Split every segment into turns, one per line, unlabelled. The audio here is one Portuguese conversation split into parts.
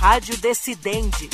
Rádio Decidente.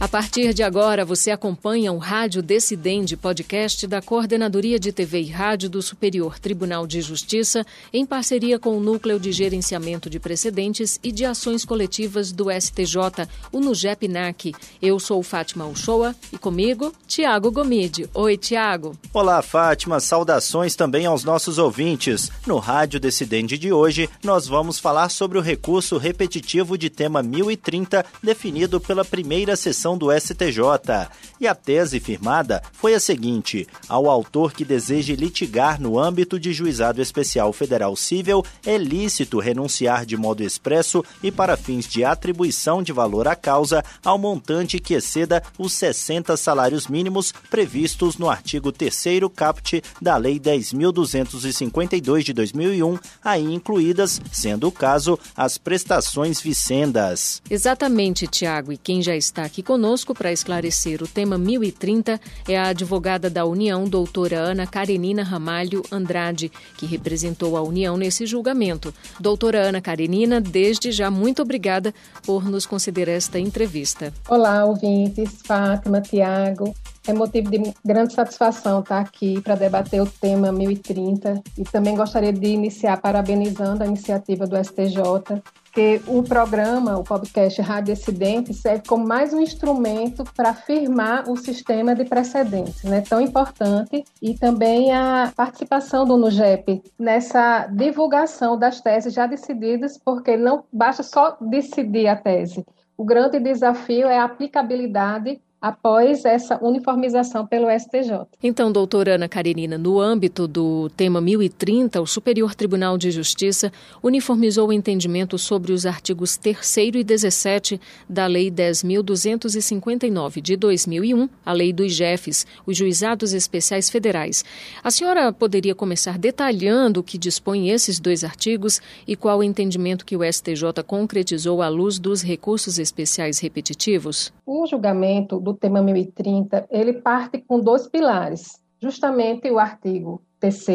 A partir de agora, você acompanha o Rádio Decidente, podcast da Coordenadoria de TV e Rádio do Superior Tribunal de Justiça, em parceria com o Núcleo de Gerenciamento de Precedentes e de Ações Coletivas do STJ, o NUGEP-NAC. Eu sou Fátima Uchoa e comigo, Tiago Gomide. Oi, Tiago.
Olá, Fátima. Saudações também aos nossos ouvintes. No Rádio Decidente de hoje, nós vamos falar sobre o recurso repetitivo de tema 1030, definido pela primeira sessão do STJ. E a tese firmada foi a seguinte: ao autor que deseje litigar no âmbito de juizado especial federal civil, é lícito renunciar de modo expresso e para fins de atribuição de valor à causa ao montante que exceda os 60 salários mínimos previstos no artigo 3 caput da Lei 10.252 de 2001, aí incluídas, sendo o caso, as prestações vicendas.
Exatamente, Tiago. E quem já está aqui conosco Conosco para esclarecer o tema 1030 é a advogada da União, doutora Ana Karenina Ramalho Andrade, que representou a União nesse julgamento. Doutora Ana Karenina, desde já, muito obrigada por nos conceder esta entrevista.
Olá, ouvintes, Fátima, Tiago. É motivo de grande satisfação estar aqui para debater o tema 1030 e também gostaria de iniciar parabenizando a iniciativa do STJ porque o programa, o podcast Rádio Acidente, serve como mais um instrumento para firmar o sistema de precedentes, né, tão importante, e também a participação do NUGEP nessa divulgação das teses já decididas, porque não basta só decidir a tese. O grande desafio é a aplicabilidade após essa uniformização pelo STJ.
Então, doutora Ana Karenina, no âmbito do tema 1030, o Superior Tribunal de Justiça uniformizou o entendimento sobre os artigos 3 e 17 da Lei 10.259 de 2001, a Lei dos JEFs, os Juizados Especiais Federais. A senhora poderia começar detalhando o que dispõe esses dois artigos e qual o entendimento que o STJ concretizou à luz dos recursos especiais repetitivos?
O julgamento do tema 1030, ele parte com dois pilares, justamente o artigo 3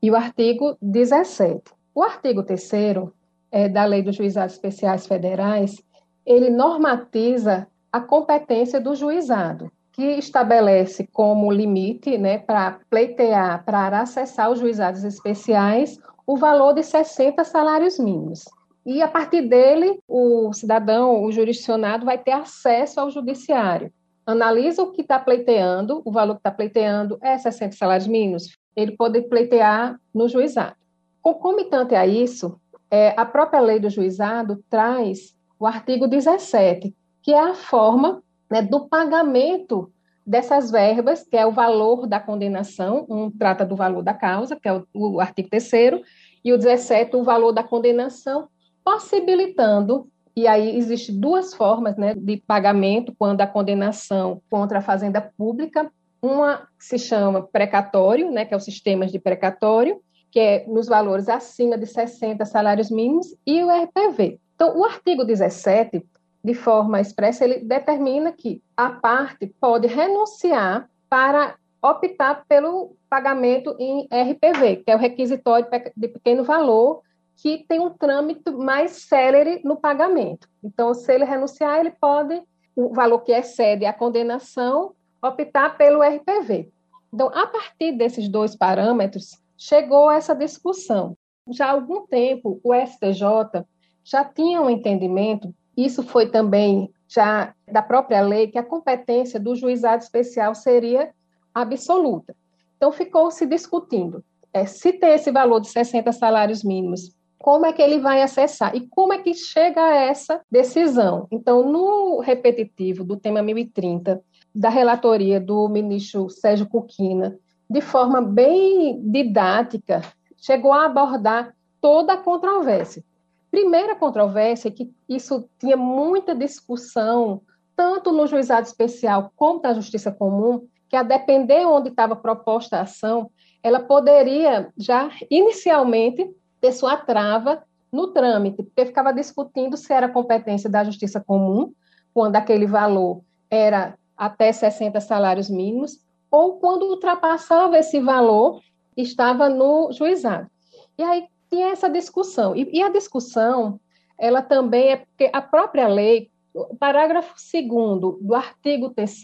e o artigo 17. O artigo 3 é, da Lei dos Juizados Especiais Federais, ele normatiza a competência do juizado, que estabelece como limite né, para pleitear, para acessar os juizados especiais, o valor de 60 salários mínimos. E a partir dele, o cidadão, o jurisdicionado, vai ter acesso ao judiciário analisa o que está pleiteando, o valor que está pleiteando é 60 salários mínimos, ele pode pleitear no juizado. Concomitante a isso, é, a própria lei do juizado traz o artigo 17, que é a forma né, do pagamento dessas verbas, que é o valor da condenação, um trata do valor da causa, que é o, o artigo 3 e o 17, o valor da condenação, possibilitando e aí existe duas formas né, de pagamento quando a condenação contra a fazenda pública. Uma se chama precatório, né, que é o sistema de precatório, que é nos valores acima de 60 salários mínimos, e o RPV. Então, o artigo 17, de forma expressa, ele determina que a parte pode renunciar para optar pelo pagamento em RPV, que é o requisitório de pequeno valor, que tem um trâmite mais célere no pagamento. Então, se ele renunciar, ele pode, o valor que excede a condenação, optar pelo RPV. Então, a partir desses dois parâmetros, chegou essa discussão. Já há algum tempo, o STJ já tinha um entendimento, isso foi também já da própria lei, que a competência do juizado especial seria absoluta. Então, ficou se discutindo é, se tem esse valor de 60 salários mínimos como é que ele vai acessar e como é que chega a essa decisão. Então, no repetitivo do tema 1030, da relatoria do ministro Sérgio Cuquina, de forma bem didática, chegou a abordar toda a controvérsia. Primeira controvérsia é que isso tinha muita discussão, tanto no juizado especial como na justiça comum, que a depender onde estava proposta a ação, ela poderia já inicialmente ter sua trava no trâmite, porque ficava discutindo se era competência da justiça comum, quando aquele valor era até 60 salários mínimos, ou quando ultrapassava esse valor, estava no juizado. E aí tinha essa discussão. E, e a discussão ela também é porque a própria lei, o parágrafo 2 do artigo 3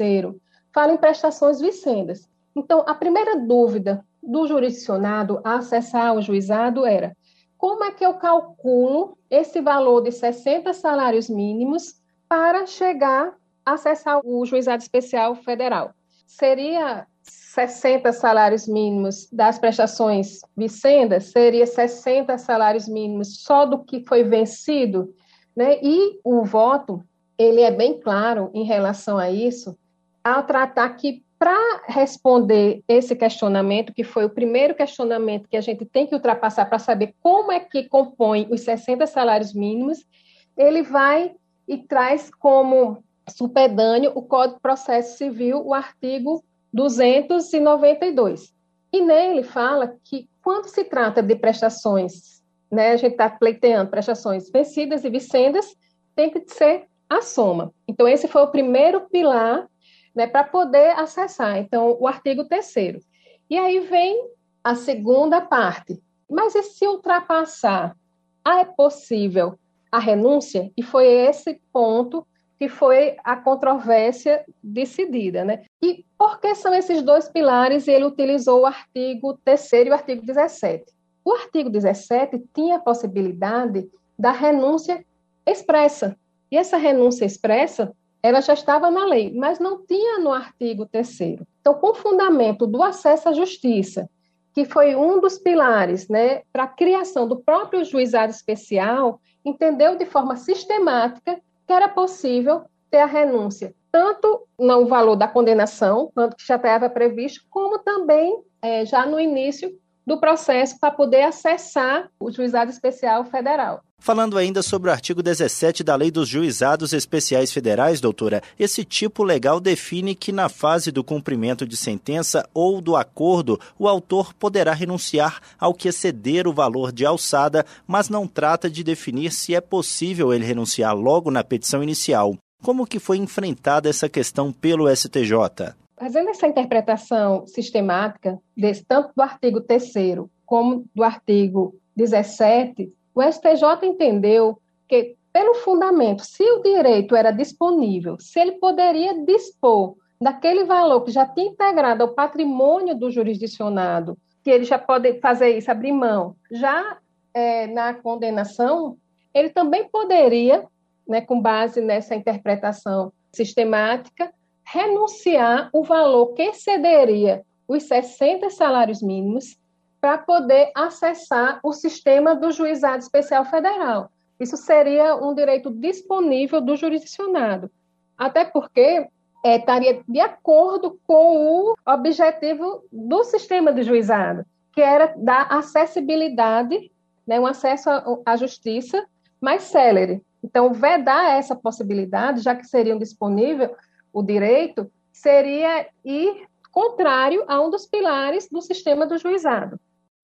fala em prestações vicendas. Então, a primeira dúvida do jurisdicionado a acessar o juizado era como é que eu calculo esse valor de 60 salários mínimos para chegar a acessar o juizado especial federal? Seria 60 salários mínimos das prestações vicendas, seria 60 salários mínimos só do que foi vencido, né? E o voto, ele é bem claro em relação a isso, ao tratar que para responder esse questionamento, que foi o primeiro questionamento que a gente tem que ultrapassar para saber como é que compõe os 60 salários mínimos, ele vai e traz como supedâneo o Código de Processo Civil, o artigo 292. E nele fala que quando se trata de prestações, né, a gente está pleiteando prestações vencidas e vicendas, tem que ser a soma. Então, esse foi o primeiro pilar né, para poder acessar. Então, o artigo 3 E aí vem a segunda parte. Mas e se ultrapassar? Ah, é possível a renúncia? E foi esse ponto que foi a controvérsia decidida. Né? E por que são esses dois pilares? Ele utilizou o artigo 3 e o artigo 17. O artigo 17 tinha a possibilidade da renúncia expressa. E essa renúncia expressa ela já estava na lei, mas não tinha no artigo 3 Então, com o fundamento do acesso à justiça, que foi um dos pilares né, para a criação do próprio juizado especial, entendeu de forma sistemática que era possível ter a renúncia, tanto no valor da condenação, quanto que já estava previsto, como também é, já no início do processo para poder acessar o juizado especial federal.
Falando ainda sobre o artigo 17 da Lei dos Juizados Especiais Federais, doutora, esse tipo legal define que na fase do cumprimento de sentença ou do acordo, o autor poderá renunciar ao que exceder o valor de alçada, mas não trata de definir se é possível ele renunciar logo na petição inicial. Como que foi enfrentada essa questão pelo STJ?
Fazendo essa interpretação sistemática, desse, tanto do artigo 3 como do artigo 17, o STJ entendeu que, pelo fundamento, se o direito era disponível, se ele poderia dispor daquele valor que já tinha integrado ao patrimônio do jurisdicionado, que ele já pode fazer isso, abrir mão, já é, na condenação, ele também poderia, né, com base nessa interpretação sistemática, renunciar o valor que excederia os 60 salários mínimos para poder acessar o sistema do juizado especial federal. Isso seria um direito disponível do jurisdicionado, até porque é, estaria de acordo com o objetivo do sistema de juizado, que era dar acessibilidade, né, um acesso à justiça mais célere. Então, vedar essa possibilidade, já que seriam disponível o direito, seria ir contrário a um dos pilares do sistema do juizado.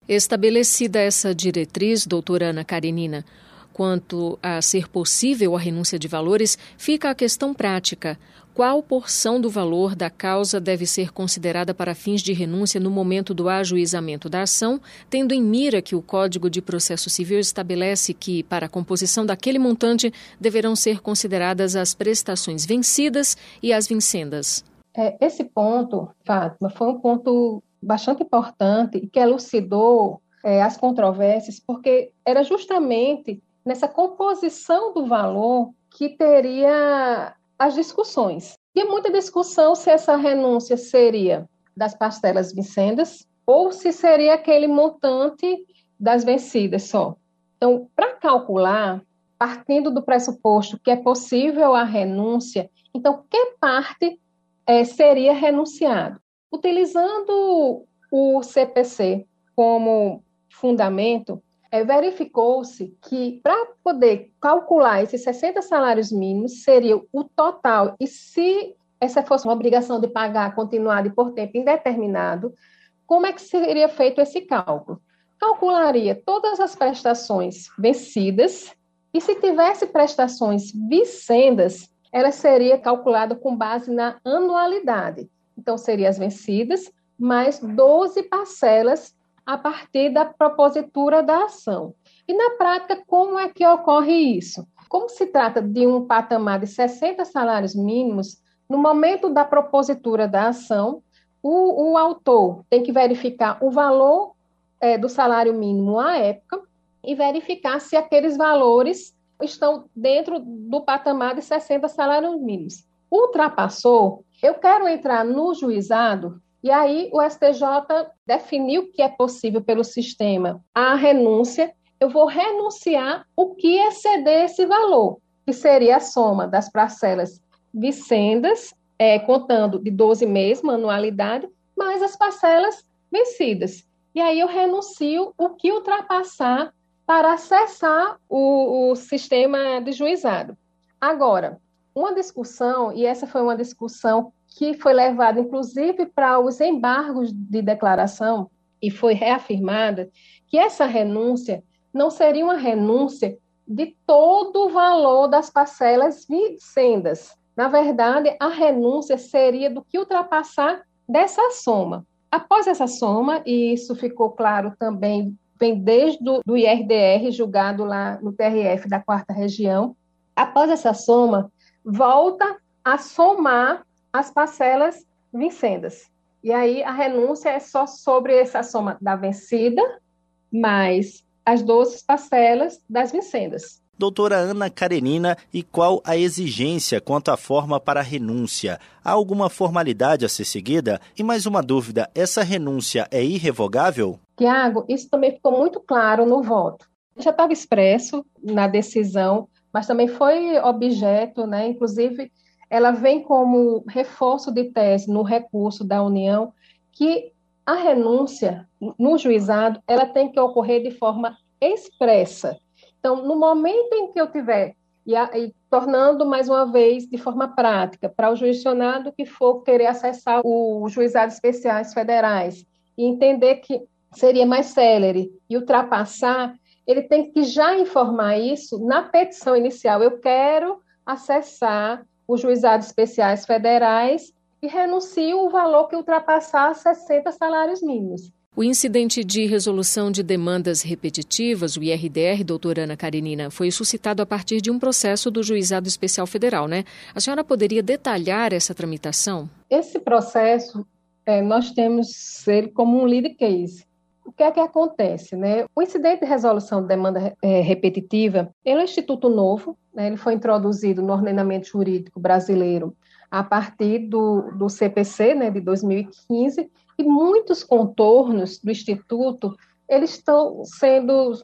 Estabelecida essa diretriz, doutora Ana Karenina, quanto a ser possível a renúncia de valores, fica a questão prática. Qual porção do valor da causa deve ser considerada para fins de renúncia no momento do ajuizamento da ação, tendo em mira que o Código de Processo Civil estabelece que, para a composição daquele montante, deverão ser consideradas as prestações vencidas e as vincendas?
É, esse ponto, Fátima, foi um ponto bastante importante e que elucidou é, as controvérsias, porque era justamente nessa composição do valor que teria as discussões. E muita discussão se essa renúncia seria das parcelas vencendas ou se seria aquele montante das vencidas só. Então, para calcular, partindo do pressuposto que é possível a renúncia, então que parte é, seria renunciado? Utilizando o CPC como fundamento, é, verificou-se que para poder calcular esses 60 salários mínimos seria o total, e se essa fosse uma obrigação de pagar continuada e por tempo indeterminado, como é que seria feito esse cálculo? Calcularia todas as prestações vencidas e se tivesse prestações vicendas, ela seria calculada com base na anualidade. Então, seriam as vencidas, mais 12 parcelas a partir da propositura da ação. E na prática, como é que ocorre isso? Como se trata de um patamar de 60 salários mínimos, no momento da propositura da ação, o, o autor tem que verificar o valor é, do salário mínimo à época e verificar se aqueles valores estão dentro do patamar de 60 salários mínimos. Ultrapassou, eu quero entrar no juizado e aí o STJ definiu que é possível pelo sistema a renúncia. Eu vou renunciar o que exceder esse valor, que seria a soma das parcelas vicendas, é, contando de 12 meses, manualidade, mais as parcelas vencidas. E aí eu renuncio o que ultrapassar para acessar o, o sistema de juizado. Agora, uma discussão, e essa foi uma discussão que foi levada, inclusive, para os embargos de declaração, e foi reafirmada que essa renúncia não seria uma renúncia de todo o valor das parcelas vincendas. Na verdade, a renúncia seria do que ultrapassar dessa soma. Após essa soma, e isso ficou claro também, vem desde o do IRDR, julgado lá no TRF da quarta região, após essa soma, volta a somar as parcelas vincendas. E aí a renúncia é só sobre essa soma da vencida mais as 12 parcelas das vincendas.
Doutora Ana Karenina, e qual a exigência quanto à forma para a renúncia? Há alguma formalidade a ser seguida? E mais uma dúvida: essa renúncia é irrevogável?
Tiago, isso também ficou muito claro no voto. Já estava expresso na decisão, mas também foi objeto, né, inclusive ela vem como reforço de tese no recurso da União que a renúncia no juizado ela tem que ocorrer de forma expressa. Então, no momento em que eu tiver e, a, e tornando mais uma vez de forma prática para o juicionado que for querer acessar os juizados especiais federais e entender que seria mais célere e ultrapassar, ele tem que já informar isso na petição inicial. Eu quero acessar os juizados especiais federais e renuncio o valor que ultrapassar 60 salários mínimos.
O incidente de resolução de demandas repetitivas, o IRDR, doutora Ana Karenina, foi suscitado a partir de um processo do Juizado Especial Federal, né? A senhora poderia detalhar essa tramitação?
Esse processo, é, nós temos ele como um lead case. O que é que acontece, né? O incidente de resolução de demanda é, repetitiva, ele é um instituto novo, né? ele foi introduzido no ordenamento jurídico brasileiro a partir do, do CPC, né, de 2015, e muitos contornos do instituto eles estão sendo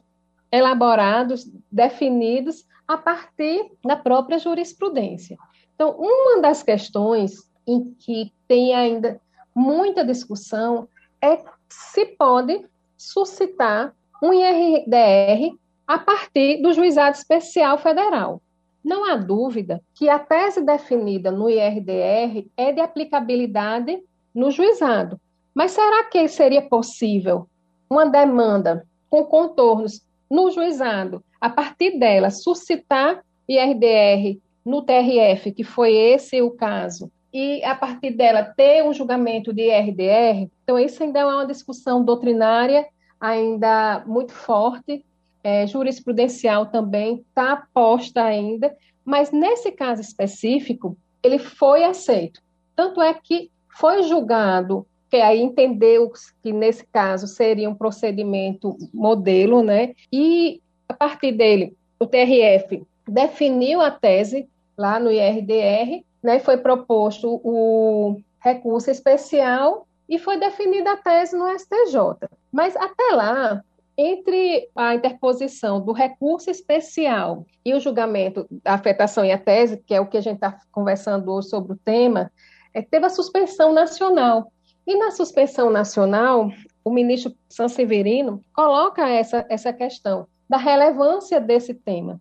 elaborados, definidos a partir da própria jurisprudência. Então, uma das questões em que tem ainda muita discussão é se pode suscitar um IRDR a partir do Juizado Especial Federal. Não há dúvida que a tese definida no IRDR é de aplicabilidade no juizado. Mas será que seria possível uma demanda com contornos no juizado, a partir dela suscitar IRDR no TRF, que foi esse o caso, e a partir dela ter um julgamento de IRDR? Então, isso ainda é uma discussão doutrinária ainda muito forte, é, jurisprudencial também está posta ainda, mas nesse caso específico, ele foi aceito. Tanto é que foi julgado que aí entendeu que nesse caso seria um procedimento modelo, né? E a partir dele, o TRF definiu a tese lá no IRDR, né? Foi proposto o recurso especial e foi definida a tese no STJ. Mas até lá, entre a interposição do recurso especial e o julgamento da afetação e a tese, que é o que a gente está conversando hoje sobre o tema, é, teve a suspensão nacional. E na suspensão nacional, o ministro Sanseverino coloca essa, essa questão da relevância desse tema,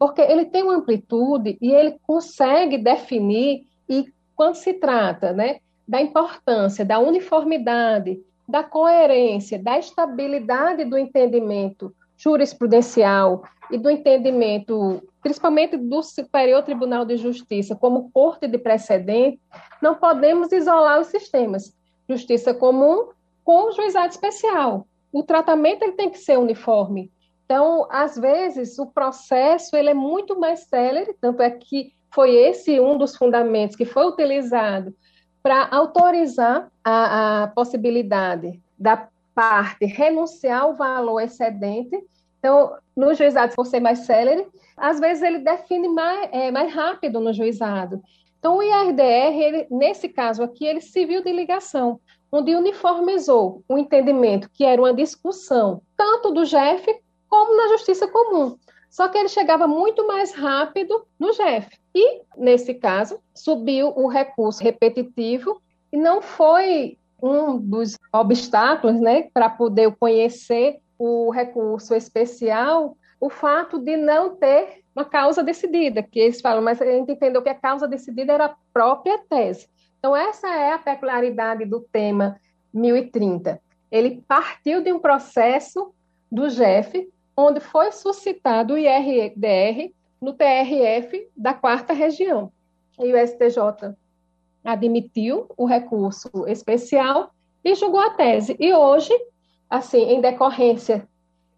porque ele tem uma amplitude e ele consegue definir, e quando se trata né, da importância da uniformidade, da coerência, da estabilidade do entendimento jurisprudencial e do entendimento, principalmente do Superior Tribunal de Justiça, como corte de precedente, não podemos isolar os sistemas justiça comum com o juizado especial. O tratamento ele tem que ser uniforme. Então, às vezes, o processo ele é muito mais célere, tanto é que foi esse um dos fundamentos que foi utilizado para autorizar a, a possibilidade da parte renunciar ao valor excedente. Então, no juizado, por ser mais célere, às vezes ele define mais, é, mais rápido no juizado. Então, o IRDR, ele, nesse caso aqui, ele se viu de ligação, onde uniformizou o entendimento que era uma discussão tanto do JEF como na justiça comum. Só que ele chegava muito mais rápido no JEF. E, nesse caso, subiu o recurso repetitivo e não foi um dos obstáculos né, para poder conhecer o recurso especial o fato de não ter uma causa decidida, que eles falam, mas a gente entendeu que a causa decidida era a própria tese. Então, essa é a peculiaridade do tema 1030. Ele partiu de um processo do GEF, onde foi suscitado o IRDR no TRF da quarta região. E o STJ admitiu o recurso especial e julgou a tese. E hoje, assim, em decorrência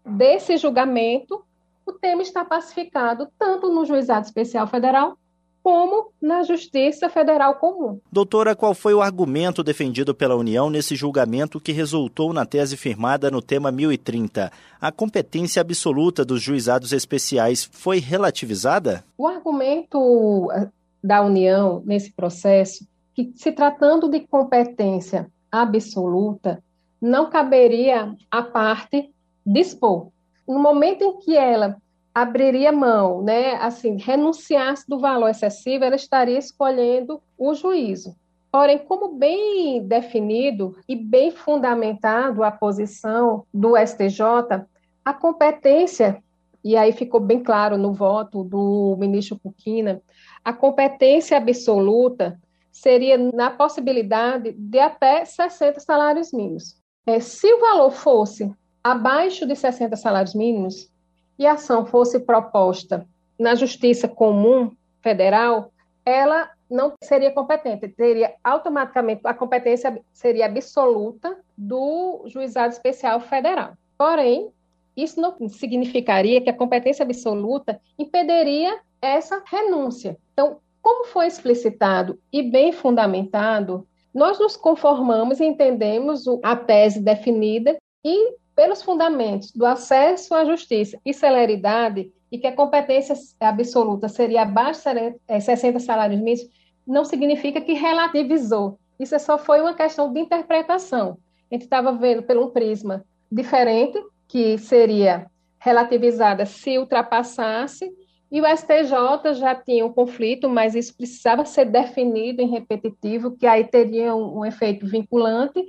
desse julgamento, o tema está pacificado tanto no Juizado Especial Federal como na Justiça Federal Comum.
Doutora, qual foi o argumento defendido pela União nesse julgamento que resultou na tese firmada no tema 1030? A competência absoluta dos juizados especiais foi relativizada?
O argumento eh, da União nesse processo, que se tratando de competência absoluta, não caberia à parte dispor. No momento em que ela abriria mão, né, assim, renunciasse do valor excessivo, ela estaria escolhendo o juízo. Porém, como bem definido e bem fundamentado a posição do STJ, a competência, e aí ficou bem claro no voto do ministro Cuquina, a competência absoluta seria na possibilidade de até 60 salários mínimos. É, se o valor fosse abaixo de 60 salários mínimos, e a ação fosse proposta na Justiça Comum Federal, ela não seria competente, teria automaticamente a competência seria absoluta do Juizado Especial Federal. Porém, isso não significaria que a competência absoluta impediria essa renúncia. Então, como foi explicitado e bem fundamentado, nós nos conformamos e entendemos a tese definida e pelos fundamentos do acesso à justiça e celeridade, e que a competência absoluta seria abaixo de 60 salários mínimos, não significa que relativizou. Isso só foi uma questão de interpretação. A gente estava vendo por um prisma diferente, que seria relativizada se ultrapassasse, e o STJ já tinha um conflito, mas isso precisava ser definido em repetitivo, que aí teria um, um efeito vinculante,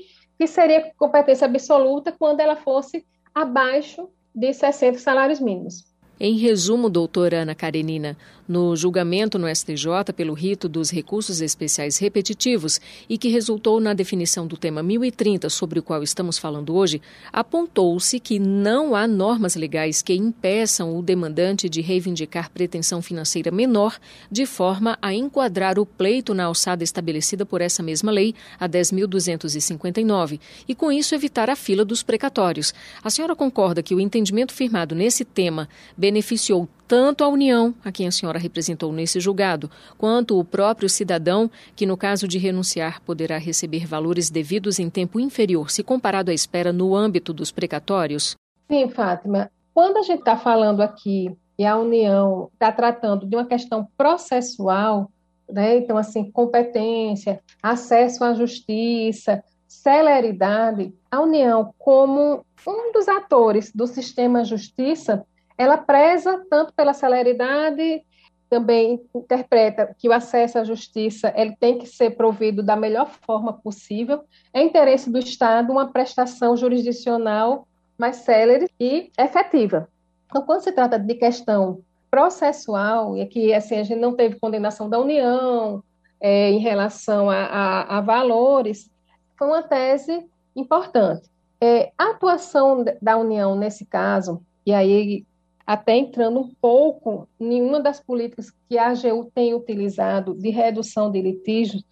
que seria competência absoluta quando ela fosse abaixo de 60 salários mínimos.
Em resumo, doutora Ana Karenina, no julgamento no STJ pelo rito dos recursos especiais repetitivos e que resultou na definição do tema 1030, sobre o qual estamos falando hoje, apontou-se que não há normas legais que impeçam o demandante de reivindicar pretensão financeira menor, de forma a enquadrar o pleito na alçada estabelecida por essa mesma lei, a 10.259, e com isso evitar a fila dos precatórios. A senhora concorda que o entendimento firmado nesse tema beneficiou tanto a União, a quem a senhora representou nesse julgado, quanto o próprio cidadão, que no caso de renunciar poderá receber valores devidos em tempo inferior se comparado à espera no âmbito dos precatórios?
Sim, Fátima. Quando a gente está falando aqui e a União está tratando de uma questão processual, né? então, assim, competência, acesso à justiça, celeridade, a União, como um dos atores do sistema justiça, ela preza tanto pela celeridade, também interpreta que o acesso à justiça ele tem que ser provido da melhor forma possível. É interesse do Estado uma prestação jurisdicional mais célere e efetiva. Então, quando se trata de questão processual, e aqui assim, a gente não teve condenação da União é, em relação a, a, a, valores, foi uma tese importante. É, a atuação da União nesse caso, e aí até entrando um pouco em uma das políticas que a AGU tem utilizado de redução de litígios,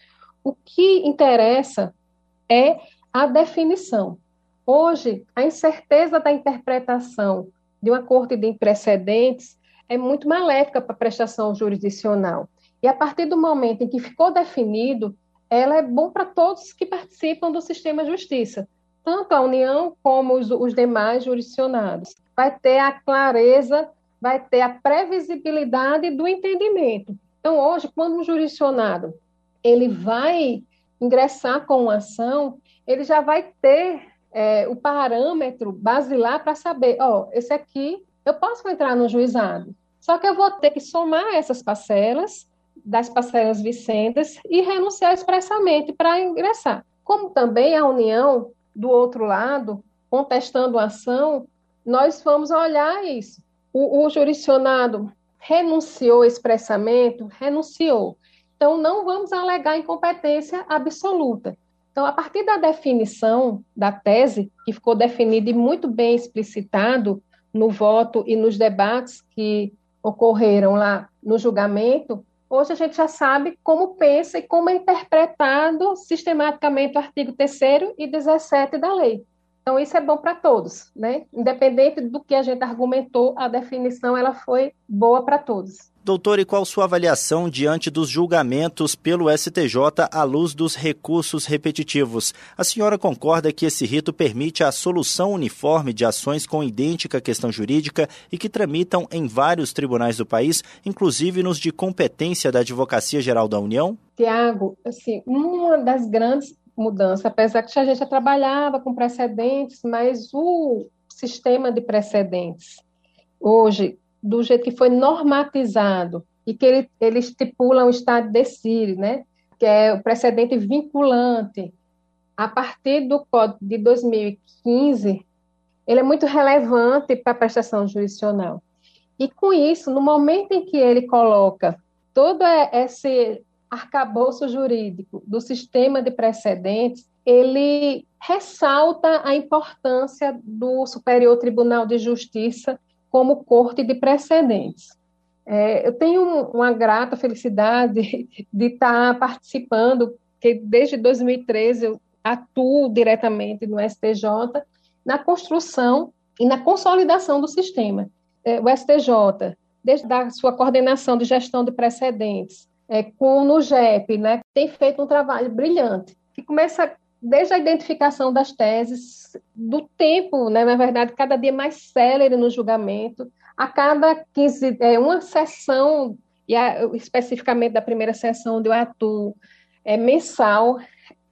o que interessa é a definição. Hoje, a incerteza da interpretação de uma corte de precedentes é muito maléfica para a prestação jurisdicional. E a partir do momento em que ficou definido, ela é bom para todos que participam do sistema de justiça, tanto a União como os, os demais jurisdicionados. Vai ter a clareza, vai ter a previsibilidade do entendimento. Então, hoje, quando um jurisdicionado ele vai ingressar com uma ação, ele já vai ter é, o parâmetro basilar para saber, ó, esse aqui eu posso entrar no juizado, só que eu vou ter que somar essas parcelas das parcelas vicendas e renunciar expressamente para ingressar. Como também a União, do outro lado, contestando a ação, nós vamos olhar isso. O, o jurisdicionado renunciou expressamente, renunciou. Então, não vamos alegar incompetência absoluta. Então, a partir da definição da tese, que ficou definido e muito bem explicitado no voto e nos debates que ocorreram lá no julgamento, hoje a gente já sabe como pensa e como é interpretado sistematicamente o artigo 3 e 17 da lei. Então, isso é bom para todos, né? Independente do que a gente argumentou, a definição ela foi boa para todos.
Doutor, e qual sua avaliação diante dos julgamentos pelo STJ à luz dos recursos repetitivos? A senhora concorda que esse rito permite a solução uniforme de ações com idêntica questão jurídica e que tramitam em vários tribunais do país, inclusive nos de competência da Advocacia Geral da União?
Tiago, assim, uma das grandes mudanças, apesar que a gente já trabalhava com precedentes, mas o sistema de precedentes hoje do jeito que foi normatizado e que ele, ele estipula um estado de decire, né, que é o precedente vinculante, a partir do Código de 2015, ele é muito relevante para a prestação jurisdicional. E com isso, no momento em que ele coloca todo esse arcabouço jurídico do sistema de precedentes, ele ressalta a importância do Superior Tribunal de Justiça como corte de precedentes. É, eu tenho uma grata felicidade de estar participando, porque desde 2013 eu atuo diretamente no STJ na construção e na consolidação do sistema. É, o STJ, desde a sua coordenação de gestão de precedentes, é, com o NUGEP, né, tem feito um trabalho brilhante, que começa desde a identificação das teses, do tempo, né, na verdade, cada dia mais célere no julgamento, a cada 15, é, uma sessão, e a, especificamente da primeira sessão onde eu é, mensal,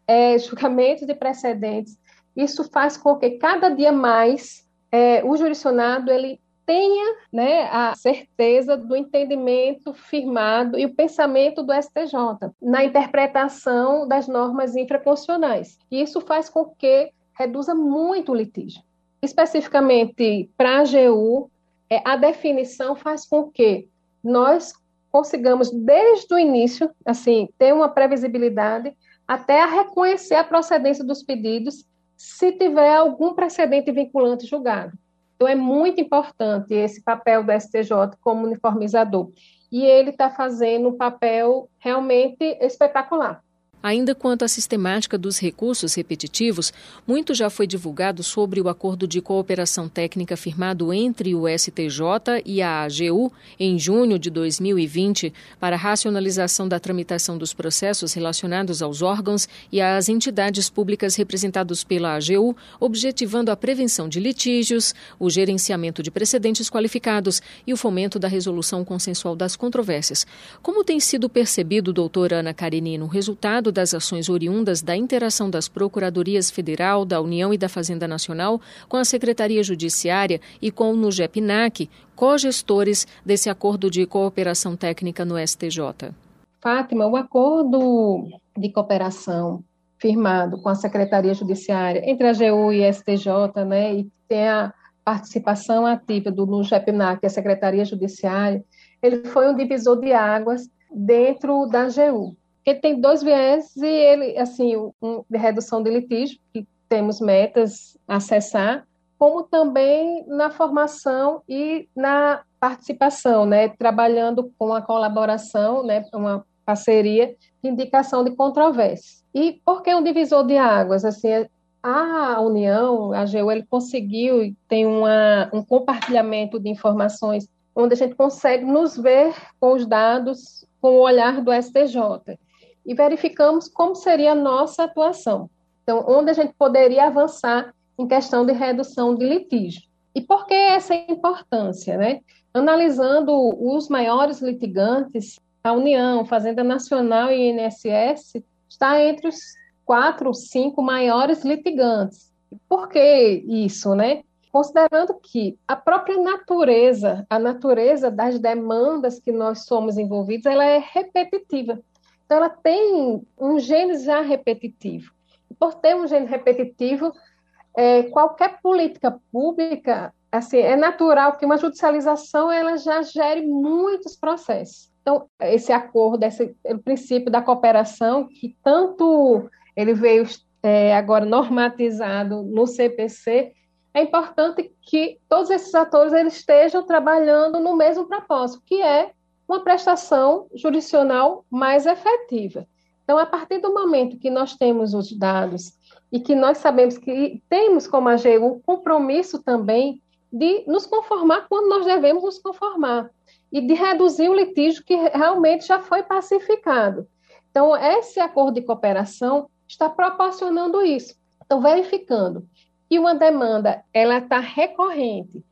é, julgamentos de precedentes, isso faz com que cada dia mais é, o jurisdicionado ele tenha né, a certeza do entendimento firmado e o pensamento do STJ na interpretação das normas infraconstitucionais. E isso faz com que reduza muito o litígio. Especificamente para a AGU, é, a definição faz com que nós consigamos, desde o início, assim, ter uma previsibilidade até a reconhecer a procedência dos pedidos se tiver algum precedente vinculante julgado. Então, é muito importante esse papel do STJ como uniformizador. E ele está fazendo um papel realmente espetacular.
Ainda quanto à sistemática dos recursos repetitivos, muito já foi divulgado sobre o acordo de cooperação técnica firmado entre o STJ e a AGU em junho de 2020 para racionalização da tramitação dos processos relacionados aos órgãos e às entidades públicas representados pela AGU, objetivando a prevenção de litígios, o gerenciamento de precedentes qualificados e o fomento da resolução consensual das controvérsias. Como tem sido percebido, doutora Ana Karenino, o resultado das ações oriundas da interação das Procuradorias Federal, da União e da Fazenda Nacional com a Secretaria Judiciária e com o NUGEPNAC, co-gestores desse acordo de cooperação técnica no STJ.
Fátima, o acordo de cooperação firmado com a Secretaria Judiciária entre a AGU e a STJ, né, e tem a participação ativa do NUGEPNAC a Secretaria Judiciária, ele foi um divisor de águas dentro da AGU ele tem dois viés e ele, assim, um de redução de litígio, que temos metas a acessar, como também na formação e na participação, né, trabalhando com a colaboração, né, uma parceria de indicação de controvérsia. E por que um divisor de águas? Assim, a União, a AGU, ele conseguiu, tem uma, um compartilhamento de informações onde a gente consegue nos ver com os dados, com o olhar do STJ. E verificamos como seria a nossa atuação. Então, onde a gente poderia avançar em questão de redução de litígio. E por que essa importância? Né? Analisando os maiores litigantes, a União, Fazenda Nacional e INSS está entre os quatro, cinco maiores litigantes. Por que isso, né? Considerando que a própria natureza, a natureza das demandas que nós somos envolvidos, ela é repetitiva. Então, ela tem um gene já repetitivo. Por ter um gene repetitivo, é, qualquer política pública, assim, é natural que uma judicialização ela já gere muitos processos. Então, esse acordo, esse princípio da cooperação, que tanto ele veio é, agora normatizado no CPC, é importante que todos esses atores eles estejam trabalhando no mesmo propósito, que é uma prestação jurisdicional mais efetiva. Então, a partir do momento que nós temos os dados e que nós sabemos que temos como AGU um compromisso também de nos conformar quando nós devemos nos conformar e de reduzir o litígio que realmente já foi pacificado. Então, esse acordo de cooperação está proporcionando isso. Então, verificando que uma demanda ela está recorrente,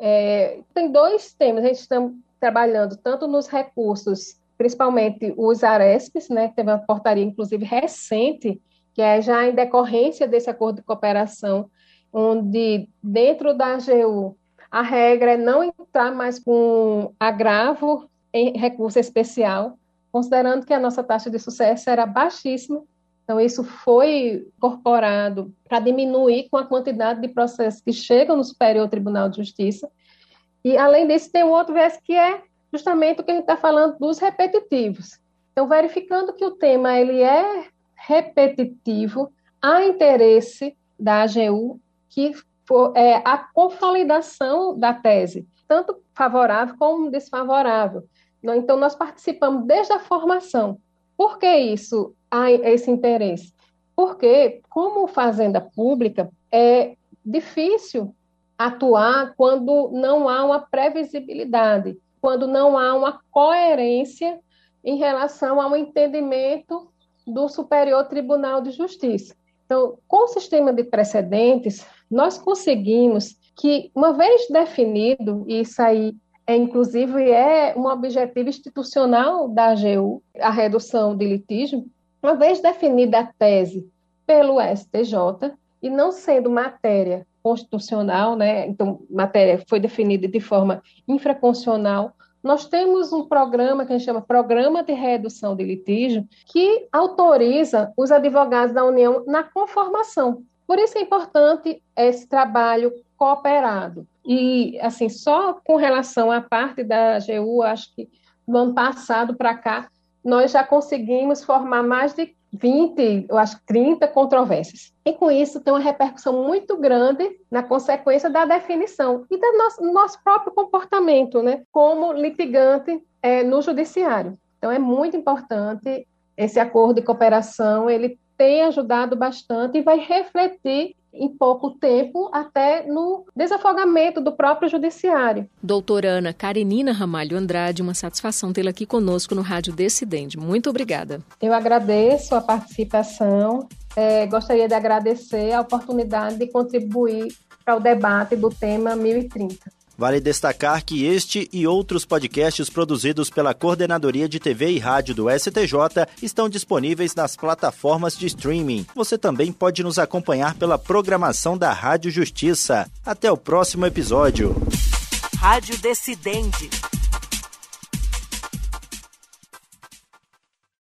é, tem dois temas, a gente está trabalhando tanto nos recursos, principalmente os ARESPs, né, teve uma portaria, inclusive, recente, que é já em decorrência desse acordo de cooperação, onde dentro da AGU a regra é não entrar mais com agravo em recurso especial, considerando que a nossa taxa de sucesso era baixíssima, então isso foi incorporado para diminuir com a quantidade de processos que chegam no Superior Tribunal de Justiça. E além disso tem um outro viés que é justamente o que a gente está falando dos repetitivos. Então verificando que o tema ele é repetitivo, há interesse da AGU que for, é, a consolidação da tese, tanto favorável como desfavorável. Então, nós participamos desde a formação. Por que isso, há esse interesse? Porque, como fazenda pública, é difícil atuar quando não há uma previsibilidade, quando não há uma coerência em relação ao entendimento do Superior Tribunal de Justiça. Então, com o sistema de precedentes, nós conseguimos que, uma vez definido, e isso aí é, inclusive é um objetivo institucional da AGU, a redução de litígio, uma vez definida a tese pelo STJ, e não sendo matéria constitucional, né, então matéria foi definida de forma infraconstitucional, nós temos um programa que a gente chama Programa de Redução de Litígio, que autoriza os advogados da União na conformação. Por isso é importante esse trabalho cooperado. E, assim, só com relação à parte da AGU, acho que no ano passado para cá, nós já conseguimos formar mais de 20, eu acho 30 controvérsias. E com isso tem uma repercussão muito grande na consequência da definição e do nosso, nosso próprio comportamento, né, como litigante é, no judiciário. Então é muito importante esse acordo de cooperação, ele tem ajudado bastante e vai refletir em pouco tempo, até no desafogamento do próprio judiciário.
Doutora Ana Karenina Ramalho Andrade, uma satisfação tê-la aqui conosco no Rádio Decidente. Muito obrigada.
Eu agradeço a participação. É, gostaria de agradecer a oportunidade de contribuir para o debate do tema 1030.
Vale destacar que este e outros podcasts produzidos pela Coordenadoria de TV e Rádio do STJ estão disponíveis nas plataformas de streaming. Você também pode nos acompanhar pela programação da Rádio Justiça. Até o próximo episódio.
Rádio Decidente